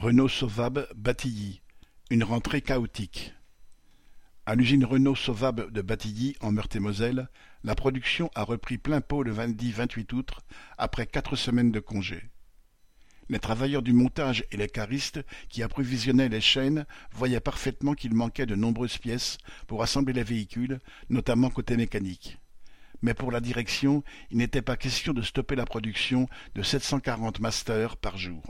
Renault Sauvab Batilly, une rentrée chaotique. À l'usine Renault Sauvab de Batilly, en Meurthe-et-Moselle, la production a repris plein pot le vendredi 28 août, après quatre semaines de congé. Les travailleurs du montage et les caristes qui approvisionnaient les chaînes voyaient parfaitement qu'il manquait de nombreuses pièces pour assembler les véhicules, notamment côté mécanique. Mais pour la direction, il n'était pas question de stopper la production de 740 masters par jour.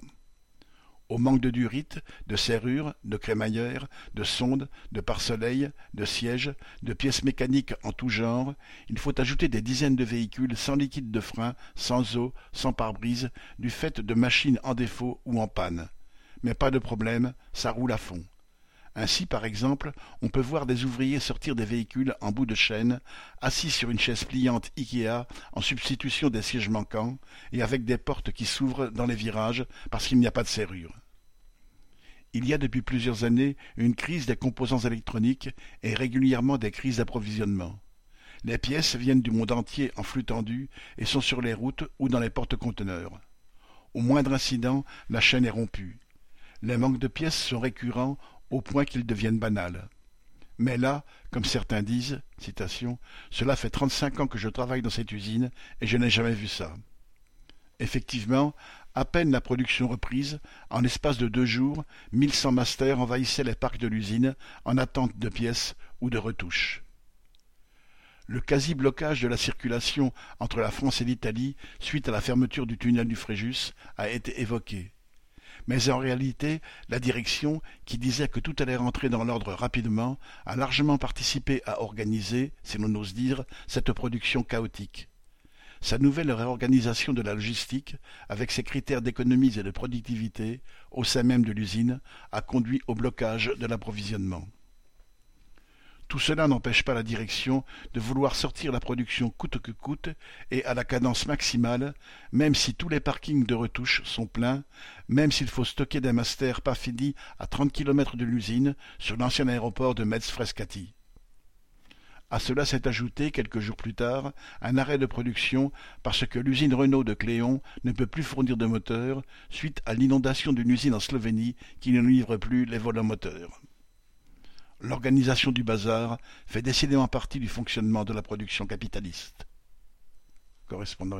Au manque de durite, de serrures, de crémaillères, de sondes, de pare-soleil, de sièges, de pièces mécaniques en tout genre, il faut ajouter des dizaines de véhicules sans liquide de frein, sans eau, sans pare-brise, du fait de machines en défaut ou en panne. Mais pas de problème, ça roule à fond. Ainsi, par exemple, on peut voir des ouvriers sortir des véhicules en bout de chaîne, assis sur une chaise pliante Ikea en substitution des sièges manquants, et avec des portes qui s'ouvrent dans les virages parce qu'il n'y a pas de serrure. Il y a depuis plusieurs années une crise des composants électroniques et régulièrement des crises d'approvisionnement. Les pièces viennent du monde entier en flux tendu et sont sur les routes ou dans les porte-conteneurs. Au moindre incident, la chaîne est rompue. Les manques de pièces sont récurrents au point qu'ils deviennent banals. Mais là, comme certains disent, cela fait trente-cinq ans que je travaille dans cette usine et je n'ai jamais vu ça. Effectivement, à peine la production reprise, en l'espace de deux jours, mille cent masters envahissaient les parcs de l'usine en attente de pièces ou de retouches. Le quasi-blocage de la circulation entre la France et l'Italie suite à la fermeture du tunnel du Fréjus a été évoqué. Mais en réalité, la direction, qui disait que tout allait rentrer dans l'ordre rapidement, a largement participé à organiser, si l'on ose dire, cette production chaotique. Sa nouvelle réorganisation de la logistique, avec ses critères d'économie et de productivité, au sein même de l'usine, a conduit au blocage de l'approvisionnement. Tout cela n'empêche pas la direction de vouloir sortir la production coûte que coûte et à la cadence maximale, même si tous les parkings de retouche sont pleins, même s'il faut stocker des masters pas finis à trente kilomètres de l'usine sur l'ancien aéroport de Metz-Frescati. À cela s'est ajouté, quelques jours plus tard, un arrêt de production parce que l'usine Renault de Cléon ne peut plus fournir de moteurs suite à l'inondation d'une usine en Slovénie qui ne livre plus les volants moteurs. L'organisation du bazar fait décidément partie du fonctionnement de la production capitaliste. Correspondant.